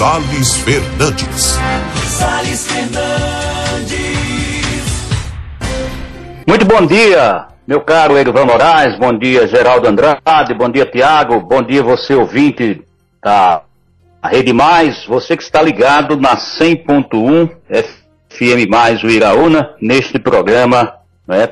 Sales Fernandes. Sales Fernandes. Muito bom dia, meu caro Erivan Moraes, bom dia Geraldo Andrade, bom dia Tiago, bom dia você ouvinte da Rede Mais, você que está ligado na 100.1 FM Mais Uiraúna, neste programa né,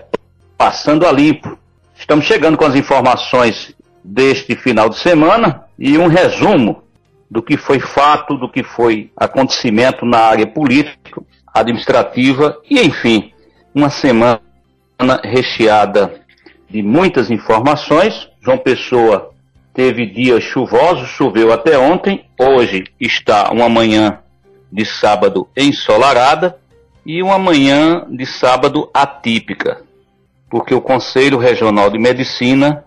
Passando a Limpo. Estamos chegando com as informações deste final de semana e um resumo do que foi fato, do que foi acontecimento na área política, administrativa e, enfim, uma semana recheada de muitas informações. João Pessoa teve dias chuvosos, choveu até ontem, hoje está uma manhã de sábado ensolarada e uma manhã de sábado atípica, porque o Conselho Regional de Medicina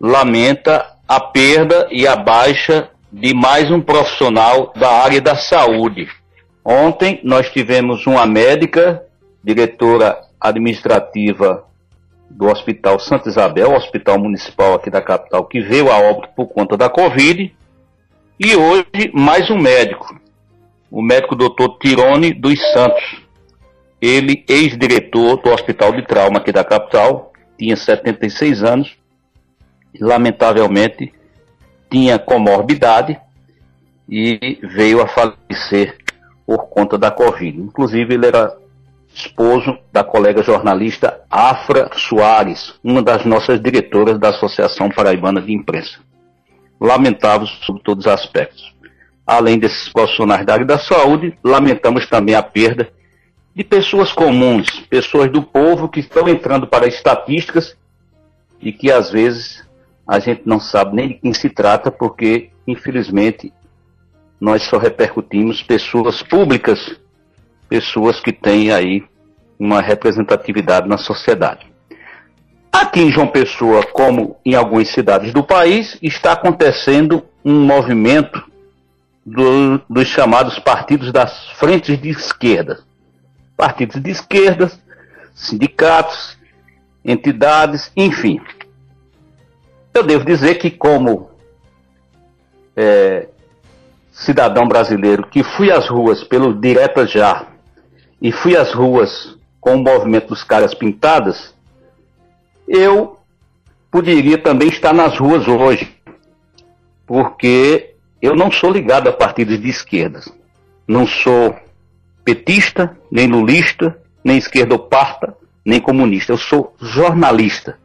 lamenta a perda e a baixa de mais um profissional da área da saúde. Ontem nós tivemos uma médica, diretora administrativa do Hospital Santa Isabel, Hospital Municipal aqui da capital, que veio a óbito por conta da Covid. E hoje, mais um médico, o médico doutor Tirone dos Santos. Ele, ex-diretor do Hospital de Trauma aqui da capital, tinha 76 anos, e, lamentavelmente tinha comorbidade e veio a falecer por conta da Covid. Inclusive, ele era esposo da colega jornalista Afra Soares, uma das nossas diretoras da Associação Paraibana de Imprensa. Lamentável sobre todos os aspectos. Além desses profissionais da área da saúde, lamentamos também a perda de pessoas comuns, pessoas do povo que estão entrando para estatísticas e que às vezes a gente não sabe nem de quem se trata, porque, infelizmente, nós só repercutimos pessoas públicas pessoas que têm aí uma representatividade na sociedade. Aqui em João Pessoa, como em algumas cidades do país, está acontecendo um movimento do, dos chamados partidos das frentes de esquerda. Partidos de esquerda, sindicatos, entidades, enfim. Eu devo dizer que, como é, cidadão brasileiro que fui às ruas pelo Direta Já e fui às ruas com o movimento dos caras pintadas, eu poderia também estar nas ruas hoje, porque eu não sou ligado a partidos de esquerda. Não sou petista, nem lulista, nem esquerdoparta, nem comunista. Eu sou jornalista.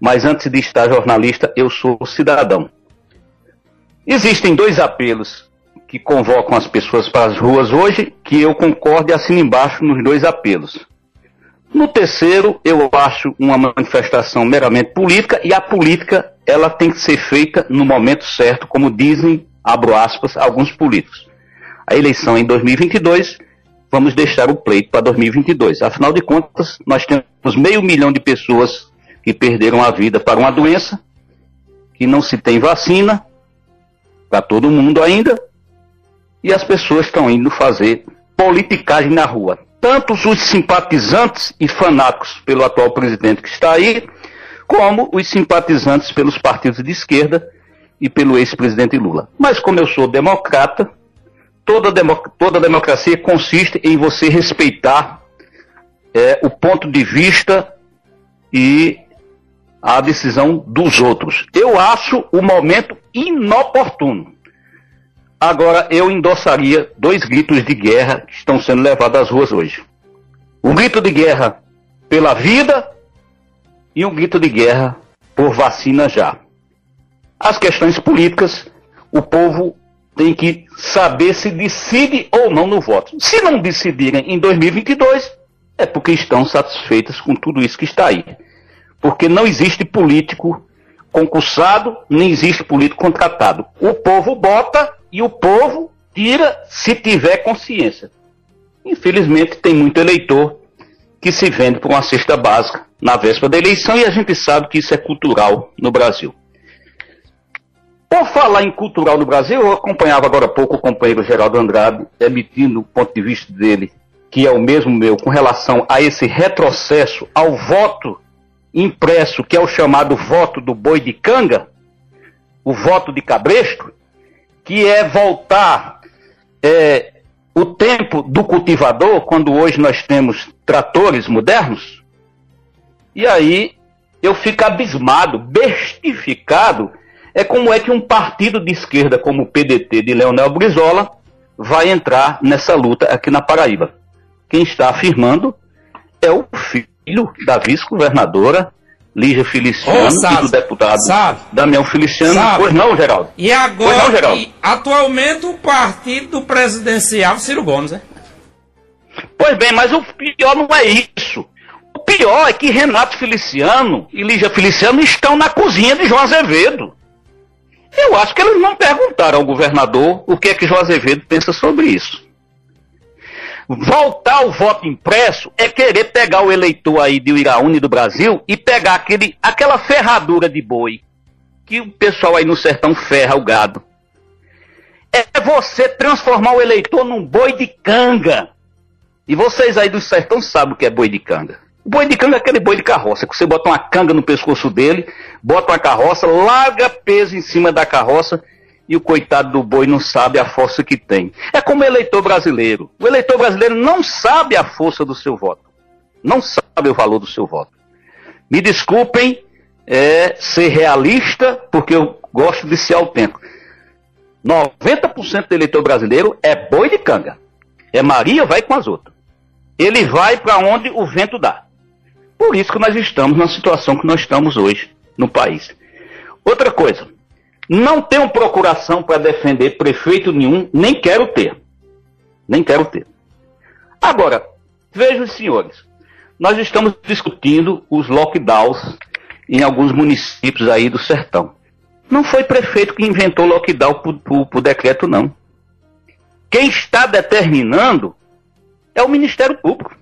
Mas antes de estar jornalista, eu sou cidadão. Existem dois apelos que convocam as pessoas para as ruas hoje, que eu concordo e assino embaixo nos dois apelos. No terceiro, eu acho uma manifestação meramente política e a política ela tem que ser feita no momento certo, como dizem, abro aspas, alguns políticos. A eleição em 2022, vamos deixar o pleito para 2022. Afinal de contas, nós temos meio milhão de pessoas que perderam a vida para uma doença, que não se tem vacina, para todo mundo ainda, e as pessoas estão indo fazer politicagem na rua. Tanto os simpatizantes e fanáticos pelo atual presidente que está aí, como os simpatizantes pelos partidos de esquerda e pelo ex-presidente Lula. Mas como eu sou democrata, toda, democ toda democracia consiste em você respeitar é, o ponto de vista e a decisão dos outros. Eu acho o momento inoportuno. Agora, eu endossaria dois gritos de guerra que estão sendo levados às ruas hoje. Um grito de guerra pela vida e um grito de guerra por vacina já. As questões políticas, o povo tem que saber se decide ou não no voto. Se não decidirem em 2022, é porque estão satisfeitas com tudo isso que está aí. Porque não existe político concursado, nem existe político contratado. O povo bota e o povo tira se tiver consciência. Infelizmente, tem muito eleitor que se vende por uma cesta básica na véspera da eleição e a gente sabe que isso é cultural no Brasil. Por falar em cultural no Brasil, eu acompanhava agora há pouco o companheiro Geraldo Andrade emitindo o ponto de vista dele, que é o mesmo meu, com relação a esse retrocesso ao voto impresso, que é o chamado voto do boi de canga, o voto de cabresto, que é voltar é, o tempo do cultivador, quando hoje nós temos tratores modernos, e aí eu fico abismado, bestificado, é como é que um partido de esquerda como o PDT de Leonel Brizola vai entrar nessa luta aqui na Paraíba. Quem está afirmando é o filho da vice-governadora Lígia Feliciano oh, e do deputado sabe, Damião Feliciano. Sabe. Pois não, Geraldo? E agora, não, Geraldo? E, atualmente, o partido presidencial Ciro Gomes, né? Pois bem, mas o pior não é isso. O pior é que Renato Feliciano e Lígia Feliciano estão na cozinha de João Azevedo. Eu acho que eles não perguntaram ao governador o que é que João Azevedo pensa sobre isso. Voltar ao voto impresso é querer pegar o eleitor aí de Iraúne do Brasil e pegar aquele, aquela ferradura de boi que o pessoal aí no sertão ferra o gado. É você transformar o eleitor num boi de canga. E vocês aí do sertão sabem o que é boi de canga. O boi de canga é aquele boi de carroça, que você bota uma canga no pescoço dele, bota uma carroça, larga peso em cima da carroça e o coitado do boi não sabe a força que tem. É como o eleitor brasileiro. O eleitor brasileiro não sabe a força do seu voto. Não sabe o valor do seu voto. Me desculpem é, ser realista, porque eu gosto de ser autêntico. 90% do eleitor brasileiro é boi de canga. É Maria, vai com as outras. Ele vai para onde o vento dá. Por isso que nós estamos na situação que nós estamos hoje no país. Outra coisa, não tenho procuração para defender prefeito nenhum, nem quero ter. Nem quero ter. Agora, vejam senhores, nós estamos discutindo os lockdowns em alguns municípios aí do sertão. Não foi prefeito que inventou lockdown por, por, por decreto, não. Quem está determinando é o Ministério Público.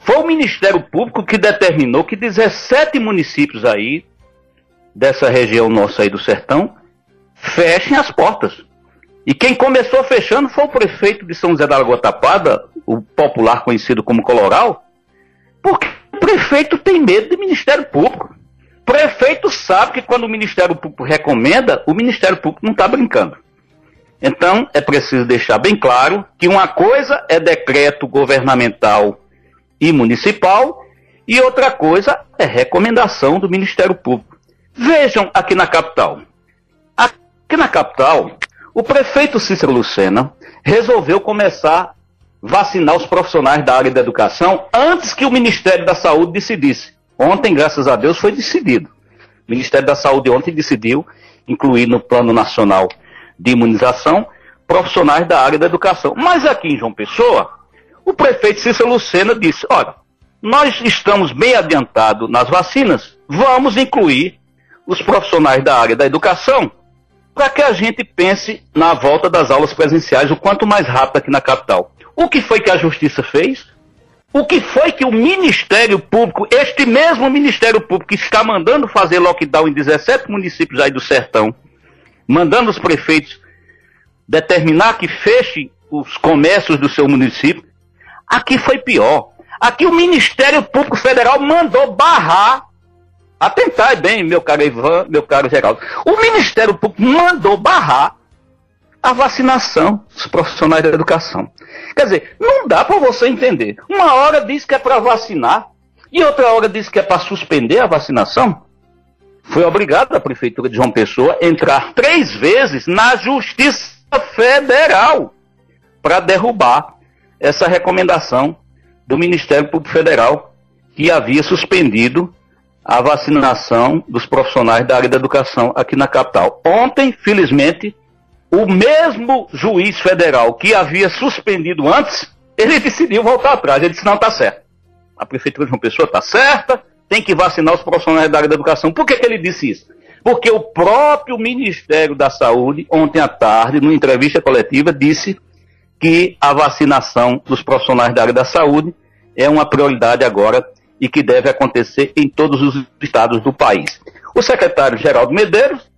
Foi o Ministério Público que determinou que 17 municípios aí dessa região nossa aí do sertão fechem as portas. E quem começou fechando foi o prefeito de São José da Lagoa Tapada, o popular conhecido como Coloral, porque o prefeito tem medo do Ministério Público. O prefeito sabe que quando o Ministério Público recomenda, o Ministério Público não está brincando. Então, é preciso deixar bem claro que uma coisa é decreto governamental e municipal, e outra coisa é recomendação do Ministério Público. Vejam aqui na capital. Aqui na capital, o prefeito Cícero Lucena resolveu começar vacinar os profissionais da área da educação antes que o Ministério da Saúde decidisse. Ontem, graças a Deus, foi decidido. O Ministério da Saúde ontem decidiu incluir no Plano Nacional de Imunização profissionais da área da educação. Mas aqui em João Pessoa, o prefeito Cícero Lucena disse: olha, nós estamos bem adiantados nas vacinas, vamos incluir os profissionais da área da educação para que a gente pense na volta das aulas presenciais o quanto mais rápido aqui na capital. O que foi que a Justiça fez? O que foi que o Ministério Público, este mesmo Ministério Público que está mandando fazer lockdown em 17 municípios aí do sertão, mandando os prefeitos determinar que feche os comércios do seu município, aqui foi pior. Aqui o Ministério Público Federal mandou barrar Atentai bem, meu caro Ivan, meu caro Geraldo. O Ministério Público mandou barrar a vacinação dos profissionais da educação. Quer dizer, não dá para você entender. Uma hora diz que é para vacinar e outra hora diz que é para suspender a vacinação. Foi obrigado a Prefeitura de João Pessoa entrar três vezes na Justiça Federal para derrubar essa recomendação do Ministério Público Federal que havia suspendido a vacinação dos profissionais da área da educação aqui na capital. Ontem, felizmente, o mesmo juiz federal que havia suspendido antes, ele decidiu voltar atrás. Ele disse: não, está certo. A prefeitura de uma pessoa está certa, tem que vacinar os profissionais da área da educação. Por que, que ele disse isso? Porque o próprio Ministério da Saúde, ontem à tarde, numa entrevista coletiva, disse que a vacinação dos profissionais da área da saúde é uma prioridade agora e que deve acontecer em todos os estados do país. O secretário Geraldo Medeiros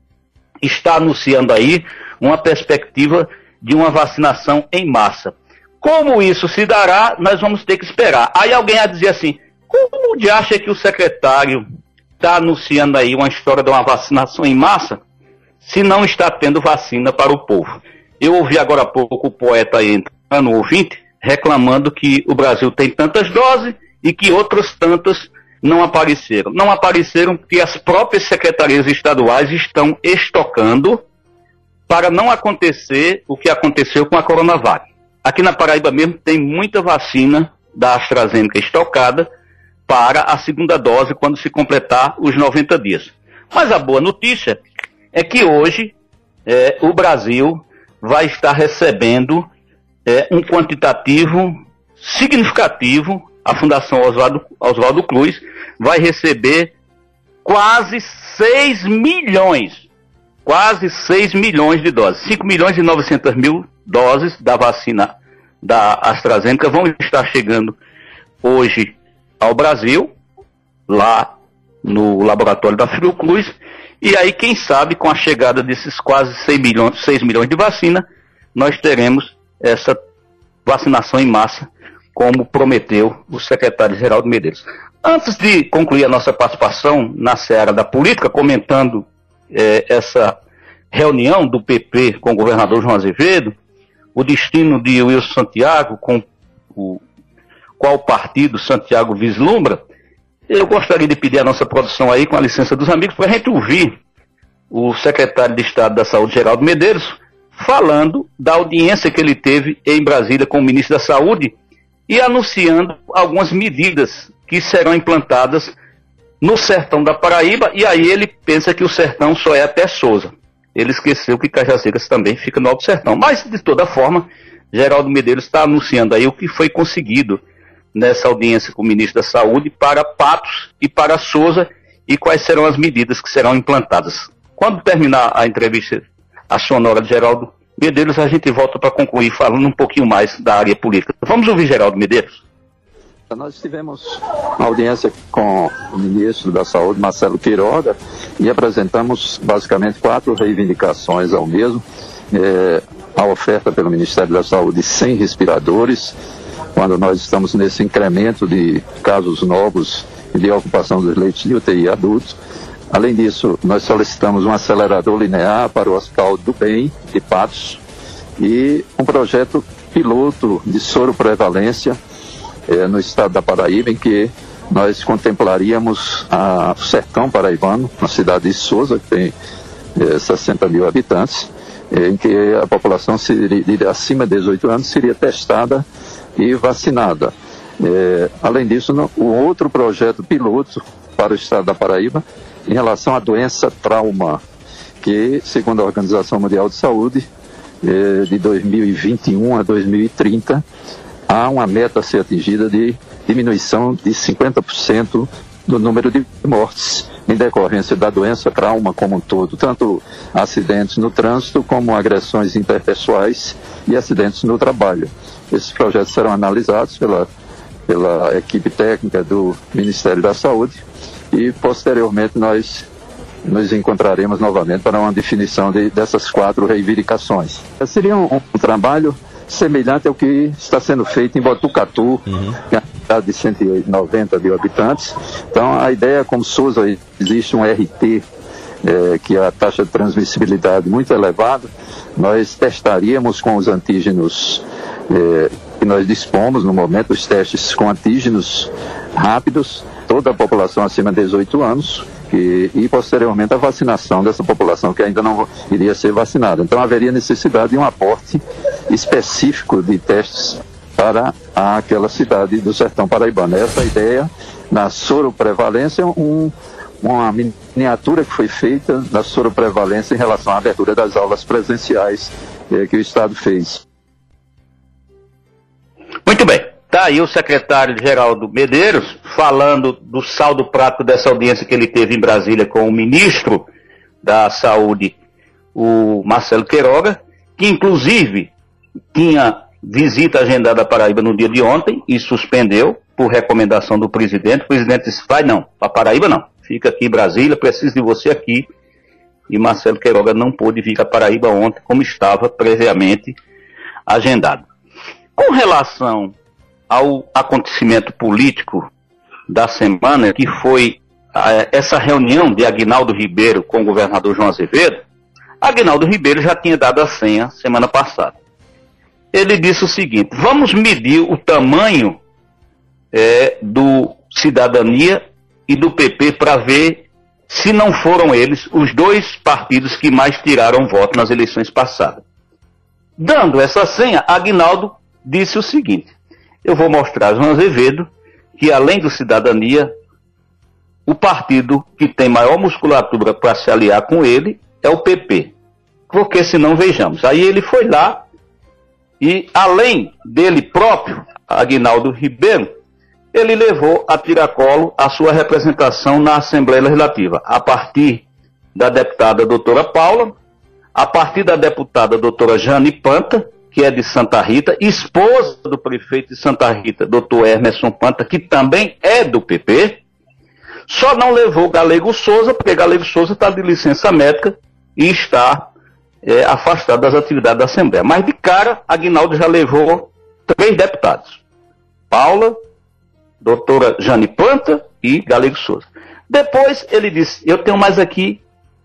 está anunciando aí uma perspectiva de uma vacinação em massa. Como isso se dará, nós vamos ter que esperar. Aí alguém a dizer assim: como de acha que o secretário está anunciando aí uma história de uma vacinação em massa se não está tendo vacina para o povo? Eu ouvi agora há pouco o poeta aí entrando, o ouvinte, reclamando que o Brasil tem tantas doses e que outras tantas não apareceram. Não apareceram porque as próprias secretarias estaduais estão estocando para não acontecer o que aconteceu com a Coronavac. Aqui na Paraíba mesmo tem muita vacina da AstraZeneca estocada para a segunda dose quando se completar os 90 dias. Mas a boa notícia é que hoje é, o Brasil vai estar recebendo é, um quantitativo significativo. A Fundação Oswaldo, Cruz vai receber quase 6 milhões, quase 6 milhões de doses, 5 milhões e 900 mil doses da vacina da AstraZeneca vão estar chegando hoje ao Brasil, lá no laboratório da Fiocruz, e aí, quem sabe, com a chegada desses quase 6 milhões, 6 milhões de vacina, nós teremos essa vacinação em massa, como prometeu o secretário Geraldo Medeiros. Antes de concluir a nossa participação na seara da política, comentando eh, essa reunião do PP com o governador João Azevedo, o destino de Wilson Santiago, com o qual partido Santiago vislumbra, eu gostaria de pedir a nossa produção aí, com a licença dos amigos, para a gente ouvir o secretário de Estado da Saúde, Geraldo Medeiros, falando da audiência que ele teve em Brasília com o ministro da Saúde e anunciando algumas medidas que serão implantadas no sertão da Paraíba, e aí ele pensa que o sertão só é até Souza ele esqueceu que Cajazeiras também fica no Alto Sertão. Mas, de toda forma, Geraldo Medeiros está anunciando aí o que foi conseguido nessa audiência com o ministro da Saúde para Patos e para Souza e quais serão as medidas que serão implantadas. Quando terminar a entrevista, a sonora de Geraldo Medeiros, a gente volta para concluir falando um pouquinho mais da área política. Vamos ouvir Geraldo Medeiros? Nós tivemos uma audiência com o ministro da Saúde, Marcelo Quiroga, e apresentamos basicamente quatro reivindicações ao mesmo. É, a oferta pelo Ministério da Saúde sem respiradores, quando nós estamos nesse incremento de casos novos e de ocupação dos leitos de UTI adultos. Além disso, nós solicitamos um acelerador linear para o Hospital do Bem, de Patos, e um projeto piloto de soro prevalência é, no estado da Paraíba, em que nós contemplaríamos a, o sertão paraibano, na cidade de Souza, que tem é, 60 mil habitantes, é, em que a população seria, acima de 18 anos seria testada e vacinada. Além disso, no, o outro projeto piloto para o estado da Paraíba, em relação à doença trauma, que, segundo a Organização Mundial de Saúde, é, de 2021 a 2030, há uma meta a ser atingida de diminuição de 50% do número de mortes em decorrência da doença trauma como um todo, tanto acidentes no trânsito como agressões interpessoais e acidentes no trabalho. Esses projetos serão analisados pela, pela equipe técnica do Ministério da Saúde e posteriormente nós nos encontraremos novamente para uma definição de, dessas quatro reivindicações. Seria um, um trabalho semelhante ao que está sendo feito em Botucatu, uhum. que é uma cidade de 190 mil habitantes. Então, a ideia, como Souza, existe um RT, é, que é a taxa de transmissibilidade muito elevada, nós testaríamos com os antígenos é, que nós dispomos no momento, os testes com antígenos rápidos, toda a população acima de 18 anos, que, e posteriormente a vacinação dessa população que ainda não iria ser vacinada. Então haveria necessidade de um aporte específico de testes para aquela cidade do sertão paraibano. Essa ideia na soroprevalência, um, uma miniatura que foi feita da soroprevalência em relação à abertura das aulas presenciais eh, que o Estado fez. Aí o secretário Geraldo Medeiros falando do saldo prático dessa audiência que ele teve em Brasília com o ministro da Saúde, o Marcelo Queiroga, que inclusive tinha visita agendada à Paraíba no dia de ontem e suspendeu por recomendação do presidente. O presidente disse: vai não, para Paraíba não, fica aqui em Brasília, preciso de você aqui. E Marcelo Queiroga não pôde vir a Paraíba ontem, como estava previamente agendado. Com relação ao acontecimento político da semana, que foi essa reunião de Agnaldo Ribeiro com o governador João Azevedo, Agnaldo Ribeiro já tinha dado a senha semana passada. Ele disse o seguinte: vamos medir o tamanho é, do Cidadania e do PP para ver se não foram eles os dois partidos que mais tiraram voto nas eleições passadas. Dando essa senha, Agnaldo disse o seguinte: eu vou mostrar João Azevedo que, além do Cidadania, o partido que tem maior musculatura para se aliar com ele é o PP. Porque senão vejamos. Aí ele foi lá e, além dele próprio, Aguinaldo Ribeiro, ele levou a tiracolo a sua representação na Assembleia Legislativa, a partir da deputada doutora Paula, a partir da deputada doutora Jane Panta, que é de Santa Rita, esposa do prefeito de Santa Rita, doutor Emerson Panta, que também é do PP, só não levou Galego Souza, porque Galego Souza está de licença médica e está é, afastado das atividades da Assembleia. Mas de cara, Aguinaldo já levou três deputados. Paula, doutora Jane Panta e Galego Souza. Depois ele disse, eu tenho mais aqui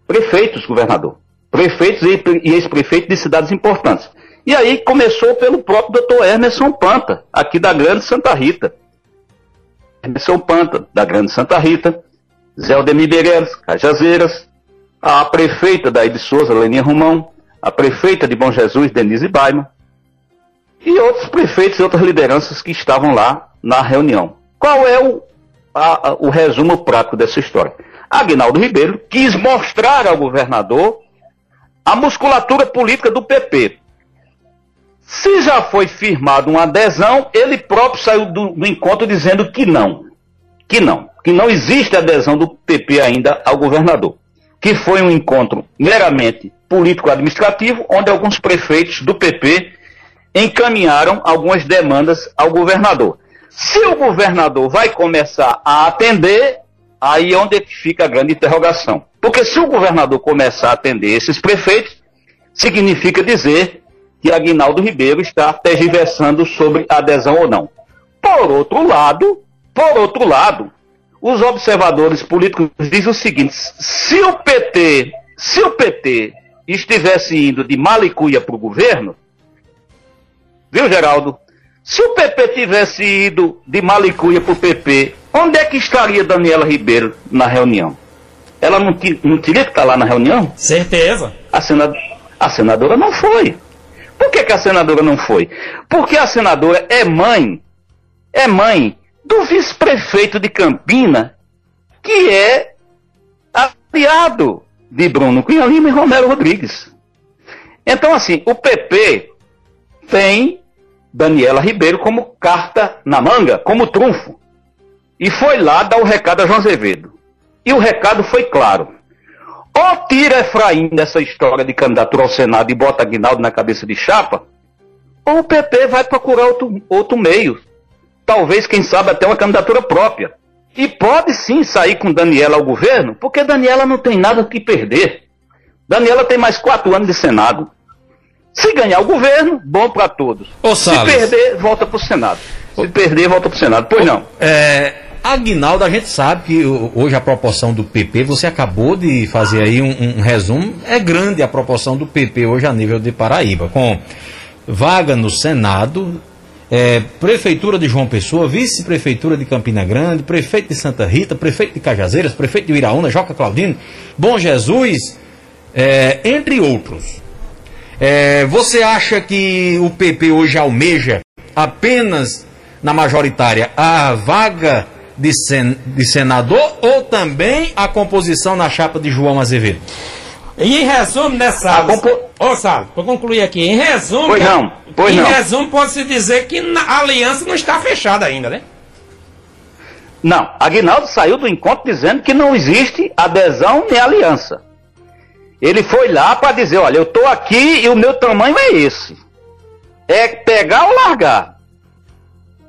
prefeitos, governador. Prefeitos e, e ex-prefeitos de cidades importantes. E aí começou pelo próprio doutor Emerson Panta, aqui da Grande Santa Rita. Emerson Panta, da Grande Santa Rita, Zé Aldemir Begueiras, Cajazeiras, a prefeita da de Souza, Leninha Romão, a prefeita de Bom Jesus, Denise Baima, e outros prefeitos e outras lideranças que estavam lá na reunião. Qual é o, a, a, o resumo prático dessa história? Agnaldo Ribeiro quis mostrar ao governador a musculatura política do PP. Se já foi firmado uma adesão, ele próprio saiu do, do, encontro dizendo que não. Que não. Que não existe adesão do PP ainda ao governador. Que foi um encontro meramente político-administrativo, onde alguns prefeitos do PP encaminharam algumas demandas ao governador. Se o governador vai começar a atender, aí é onde fica a grande interrogação. Porque se o governador começar a atender esses prefeitos, significa dizer que Aguinaldo Ribeiro está tergiversando sobre adesão ou não. Por outro lado, por outro lado, os observadores políticos dizem o seguinte: se o PT, se o PT estivesse indo de malicuia para o governo, viu, Geraldo? Se o PP tivesse ido de malicuia para o PP, onde é que estaria Daniela Ribeiro na reunião? Ela não, não teria que estar lá na reunião? Certeza. A, senadora, a senadora não foi. Por que, que a senadora não foi? Porque a senadora é mãe, é mãe do vice-prefeito de Campina, que é aliado de Bruno Cunha Lima e Romero Rodrigues. Então, assim, o PP tem Daniela Ribeiro como carta na manga, como trunfo. E foi lá dar o recado a João Azevedo. E o recado foi claro. Ou tira Efraim dessa história de candidatura ao Senado e bota Aguinaldo na cabeça de chapa, ou o PP vai procurar outro, outro meio. Talvez, quem sabe, até uma candidatura própria. E pode sim sair com Daniela ao governo, porque Daniela não tem nada que perder. Daniela tem mais quatro anos de Senado. Se ganhar o governo, bom para todos. Ô, Se perder, volta para o Senado. Se perder, volta para o Senado. Pois não. É, Aguinaldo, a gente sabe que hoje a proporção do PP, você acabou de fazer aí um, um, resumo, é grande a proporção do PP hoje a nível de Paraíba, com vaga no Senado, é, Prefeitura de João Pessoa, Vice-Prefeitura de Campina Grande, Prefeito de Santa Rita, Prefeito de Cajazeiras, Prefeito de Iraúna, Joca Claudino, Bom Jesus, é, entre outros. É, você acha que o PP hoje almeja apenas na majoritária a vaga de, sen, de senador ou também a composição na chapa de João Azevedo? E em resumo, né, Salles? Compo... Ô, Salles, para concluir aqui, em resumo. Pois não, pois em não. resumo, pode-se dizer que a aliança não está fechada ainda, né? Não, Aguinaldo saiu do encontro dizendo que não existe adesão nem aliança. Ele foi lá para dizer: olha, eu estou aqui e o meu tamanho é esse. É pegar ou largar.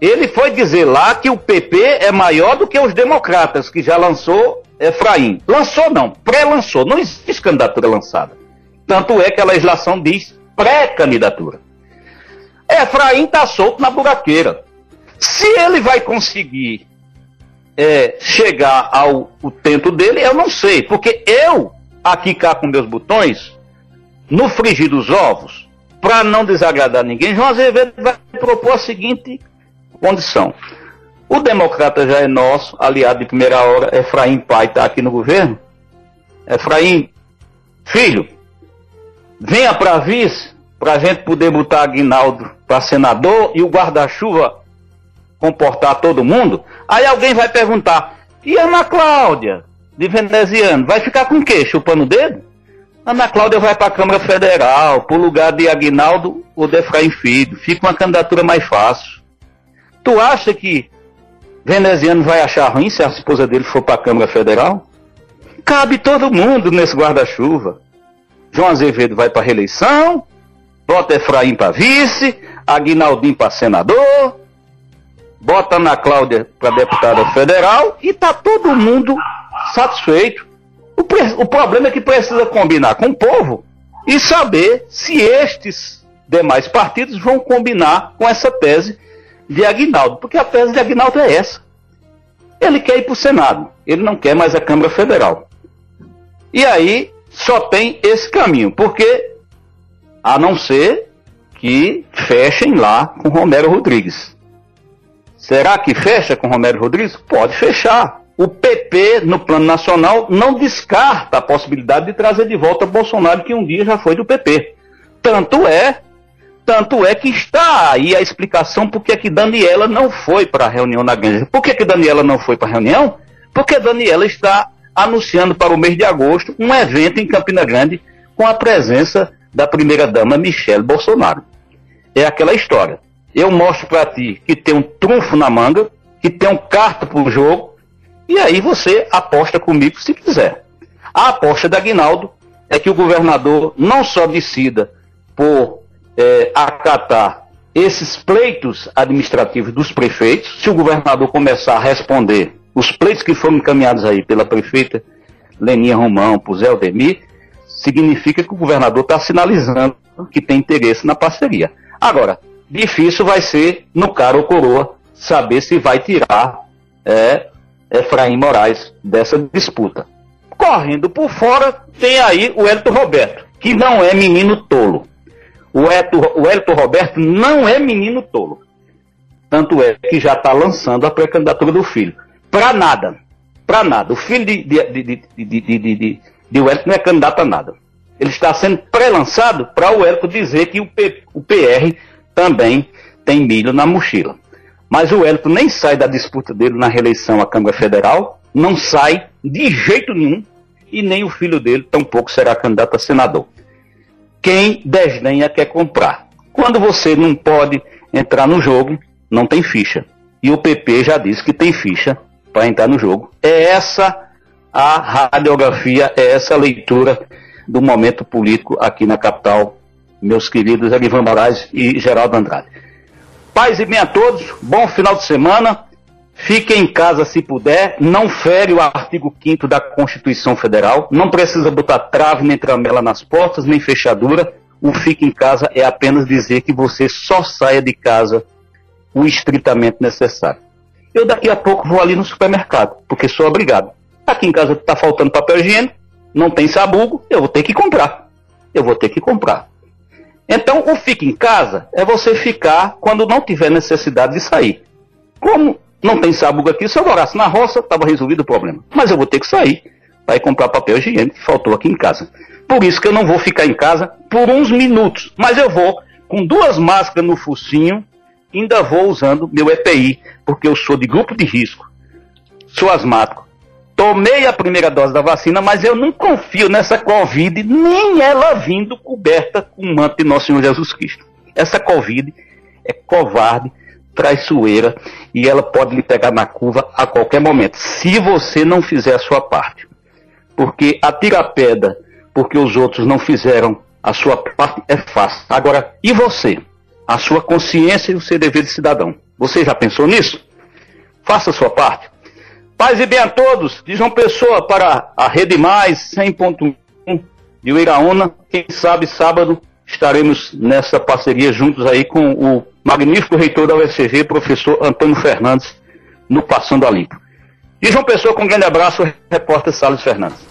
Ele foi dizer lá que o PP é maior do que os democratas, que já lançou Efraim. Lançou não, pré-lançou. Não existe candidatura lançada. Tanto é que a legislação diz pré-candidatura. Efraim está solto na buraqueira. Se ele vai conseguir é, chegar ao o tento dele, eu não sei. Porque eu, aqui cá com meus botões, no frigir dos ovos, para não desagradar ninguém, João Azevedo vai propor a seguinte condição. O democrata já é nosso, aliado de primeira hora, Efraim Pai está aqui no governo. Efraim, filho, venha para vice, para a gente poder botar Aguinaldo para senador e o guarda-chuva comportar todo mundo. Aí alguém vai perguntar, e Ana Cláudia, de veneziano, vai ficar com o quê? Chupando o dedo? Ana Cláudia vai para a Câmara Federal, por lugar de Aguinaldo ou de Efraim Filho. Fica uma candidatura mais fácil. Tu acha que veneziano vai achar ruim se a esposa dele for para a Câmara Federal? Cabe todo mundo nesse guarda-chuva. João Azevedo vai para reeleição, bota Efraim para vice, Aguinaldinho para senador, bota Ana Cláudia para deputada federal e tá todo mundo satisfeito. O, o problema é que precisa combinar com o povo e saber se estes demais partidos vão combinar com essa tese de Aguinaldo, porque a tese de Aguinaldo é essa. Ele quer ir para o Senado, ele não quer mais a Câmara Federal. E aí só tem esse caminho, porque a não ser que fechem lá com Romero Rodrigues. Será que fecha com Romero Rodrigues? Pode fechar o PP, no plano nacional, não descarta a possibilidade de trazer de volta Bolsonaro, que um dia já foi do PP. Tanto é, tanto é que está aí a explicação por que, que Daniela não foi para a reunião na Granja. Por que, que Daniela não foi para a reunião? Porque Daniela está anunciando para o mês de agosto um evento em Campina Grande com a presença da primeira-dama Michelle Bolsonaro. É aquela história. Eu mostro para ti que tem um trunfo na manga, que tem um carta para o jogo, e aí você aposta comigo se quiser. A aposta da Aguinaldo é que o governador não só decida por é, acatar esses pleitos administrativos dos prefeitos, se o governador começar a responder os pleitos que foram encaminhados aí pela prefeita Leninha Romão, por Zé Aldemir, significa que o governador está sinalizando que tem interesse na parceria. Agora, difícil vai ser, no cara ou coroa, saber se vai tirar é, Efraim Moraes dessa disputa. Correndo por fora, tem aí o Elton Roberto, que não é menino tolo. O Elton, o Elton Roberto não é menino tolo. Tanto é que já está lançando a pré-candidatura do filho. Para nada. Para nada. O filho de, de, de, de, de, de, de, não é candidato a nada. Ele está sendo pré-lançado para o Wellington dizer que o, P, o PR também tem milho na mochila. Mas o Wellington nem sai da disputa dele na reeleição à Câmara Federal, não sai de jeito nenhum, e nem o filho dele tampouco será candidato a senador. Quem desdenha quer comprar. Quando você não pode entrar no jogo, não tem ficha. E o PP já disse que tem ficha para entrar no jogo. É essa a radiografia, é essa a leitura do momento político aqui na capital, meus queridos Arivan Moraes e Geraldo Andrade. Paz e bem a todos, bom final de semana. Fiquem em casa se puder, não fere o artigo 5 da Constituição Federal, não precisa botar trave nem tramela nas portas, nem fechadura. O fique em casa é apenas dizer que você só saia de casa o estritamente necessário. Eu daqui a pouco vou ali no supermercado, porque sou obrigado. Aqui em casa está faltando papel higiênico, não tem sabugo, eu vou ter que comprar. Eu vou ter que comprar. Então, o fique em casa é você ficar quando não tiver necessidade de sair. Como não tem sabugo aqui, se eu morasse na roça, estava resolvido o problema. Mas eu vou ter que sair para ir comprar papel higiênico que faltou aqui em casa. Por isso que eu não vou ficar em casa por uns minutos. Mas eu vou com duas máscaras no focinho, ainda vou usando meu EPI, porque eu sou de grupo de risco. Sou asmático Tomei a primeira dose da vacina, mas eu não confio nessa Covid, nem ela vindo coberta com o manto de Nosso Senhor Jesus Cristo. Essa Covid é covarde, traiçoeira e ela pode lhe pegar na curva a qualquer momento, se você não fizer a sua parte. Porque atira a pedra porque os outros não fizeram a sua parte é fácil. Agora, e você? A sua consciência e o seu dever de cidadão. Você já pensou nisso? Faça a sua parte. Paz e bem a todos, de João Pessoa para a Rede Mais 100.1 de Uiraúna. Quem sabe sábado estaremos nessa parceria juntos aí com o magnífico reitor da UFCG, professor Antônio Fernandes, no Passando a Limpo. De João Pessoa, com um grande abraço, repórter Salles Fernandes.